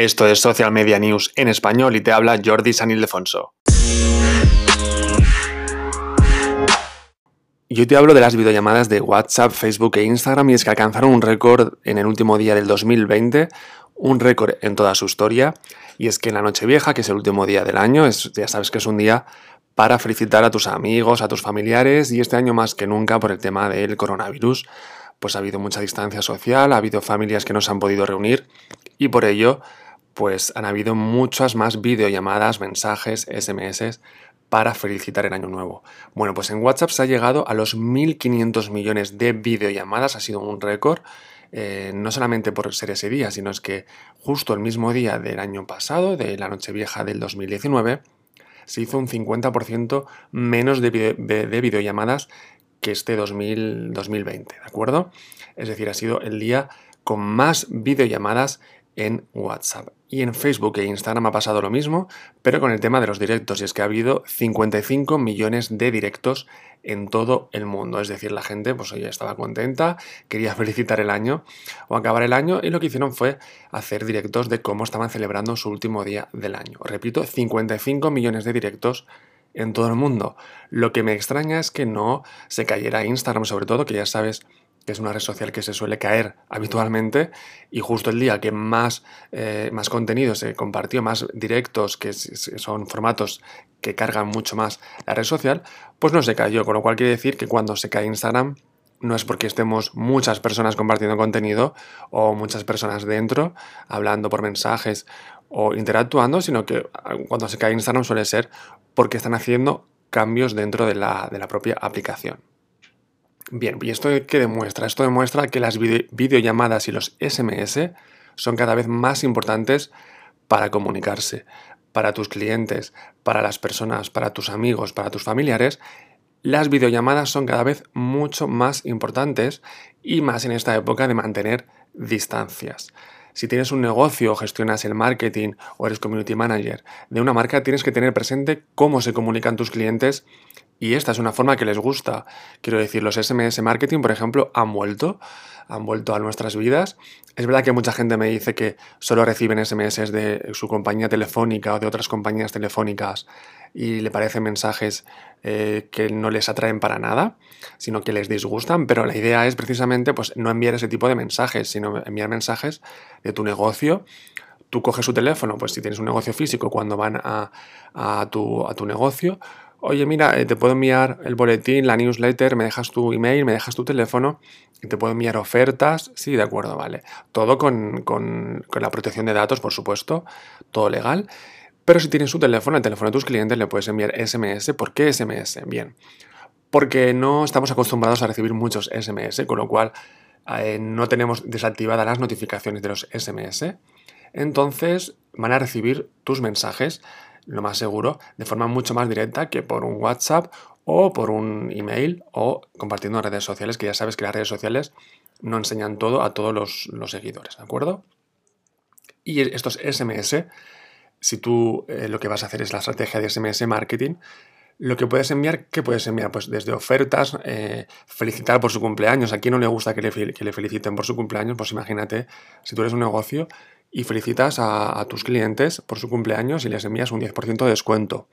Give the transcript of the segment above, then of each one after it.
Esto es Social Media News en español y te habla Jordi San Ildefonso. Yo te hablo de las videollamadas de WhatsApp, Facebook e Instagram y es que alcanzaron un récord en el último día del 2020, un récord en toda su historia, y es que en la Nochevieja, que es el último día del año, ya sabes que es un día para felicitar a tus amigos, a tus familiares, y este año más que nunca por el tema del coronavirus, pues ha habido mucha distancia social, ha habido familias que no se han podido reunir, y por ello pues han habido muchas más videollamadas, mensajes, SMS para felicitar el año nuevo. Bueno, pues en WhatsApp se ha llegado a los 1.500 millones de videollamadas, ha sido un récord, eh, no solamente por ser ese día, sino es que justo el mismo día del año pasado, de la Nochevieja del 2019, se hizo un 50% menos de, de, videollamadas que este 2020, ¿de acuerdo? Es decir, ha sido el día con más videollamadas en WhatsApp. Y en Facebook e Instagram ha pasado lo mismo, pero con el tema de los directos, y es que ha habido 55 millones de directos en todo el mundo. Es decir, la gente, pues oye, estaba contenta, quería felicitar el año o acabar el año, y lo que hicieron fue hacer directos de cómo estaban celebrando su último día del año. Repito, 55 millones de directos en todo el mundo. Lo que me extraña es que no se cayera Instagram, sobre todo, que ya sabes que es una red social que se suele caer habitualmente, y justo el día que más, eh, más contenido se compartió, más directos, que son formatos que cargan mucho más la red social, pues no se cayó, con lo cual quiere decir que cuando se cae Instagram no es porque estemos muchas personas compartiendo contenido o muchas personas dentro hablando por mensajes o interactuando, sino que ah, cuando se cae Instagram suele ser porque están haciendo cambios dentro de la, de la propia aplicación. Bien, ¿y esto qué demuestra? Esto demuestra que las videollamadas y los SMS son cada vez más importantes para comunicarse, para tus clientes, para las personas, para tus amigos, para tus familiares. Las videollamadas son cada vez mucho más importantes y más en esta época de mantener distancias. Si tienes un negocio, gestionas el marketing o eres community manager de una marca, tienes que tener presente cómo se comunican tus clientes y esta es una forma que les gusta. Quiero decir, los SMS marketing, por ejemplo, han vuelto, han vuelto a nuestras vidas. Es verdad que mucha gente me dice que solo reciben SMS de su compañía telefónica o de otras compañías telefónicas y le parecen mensajes eh, que no les atraen para nada, sino que les disgustan, pero la idea es precisamente pues, no enviar ese tipo de mensajes, sino enviar mensajes de tu negocio tú coges su teléfono, pues si tienes un negocio físico, cuando van a, tu, a tu, negocio, oye, mira, eh, te puedo enviar el boletín, la newsletter, me dejas tu email, me dejas tu teléfono y te puedo enviar ofertas. Sí, de acuerdo, vale. Todo con, la protección de datos, por supuesto, todo legal. Pero si tienes su teléfono, el teléfono de tus clientes, le puedes enviar SMS. ¿Por qué SMS? Bien, porque no estamos acostumbrados a recibir muchos SMS, con lo cual eh, no tenemos desactivadas las notificaciones de los SMS. Entonces van a recibir tus mensajes lo más seguro, de forma mucho más directa que por un WhatsApp o por un email o compartiendo en redes sociales, que ya sabes que las redes sociales no enseñan todo a todos los, seguidores, ¿de acuerdo? Y estos SMS, si tú eh, lo que vas a hacer es la estrategia de SMS marketing, lo que puedes enviar, ¿qué puedes enviar? Pues desde ofertas, eh, felicitar por su cumpleaños. ¿A quién no le gusta que le, que le, feliciten por su cumpleaños? Pues imagínate, si tú eres un negocio y felicitas a, tus clientes por su cumpleaños y les envías un 10% de descuento.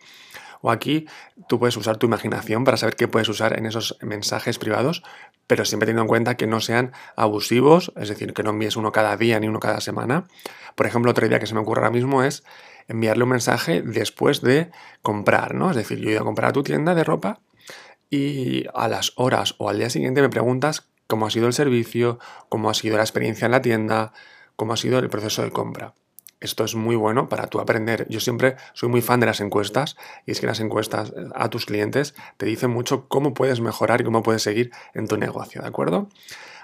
O aquí tú puedes usar tu imaginación para saber qué puedes usar en esos mensajes privados, pero siempre teniendo en cuenta que no sean abusivos, es decir, que no envíes uno cada día ni uno cada semana. Por ejemplo, otra idea que se me ocurre ahora mismo es enviarle un mensaje después de comprar, ¿no? Es decir, yo he ido a comprar a tu tienda de ropa y a las horas o al día siguiente me preguntas cómo ha sido el servicio, cómo ha sido la experiencia en la tienda, cómo ha sido el proceso de compra. Esto es muy bueno para tú aprender. Yo siempre soy muy fan de las encuestas y es que las encuestas a tus clientes te dicen mucho cómo puedes mejorar y cómo puedes seguir en tu negocio, ¿de acuerdo?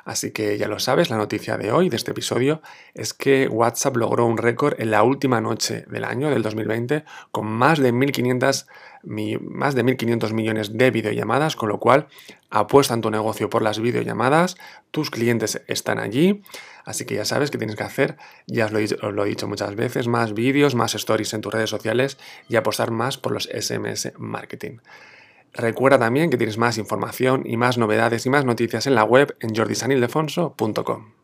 Así que ya lo sabes, la noticia de hoy, de este episodio, es que WhatsApp logró un récord en la última noche del año, del 2020, con más de 1.500 más de 1.500 millones de videollamadas, con lo cual apuesta en tu negocio por las videollamadas, tus clientes están allí, así que ya sabes qué tienes que hacer, ya lo, os lo he dicho muchas veces, más vídeos, más stories en tus redes sociales y apostar más por los SMS marketing. Recuerda también que tienes más información y más novedades y más noticias en la web en jordisanildefonso.com.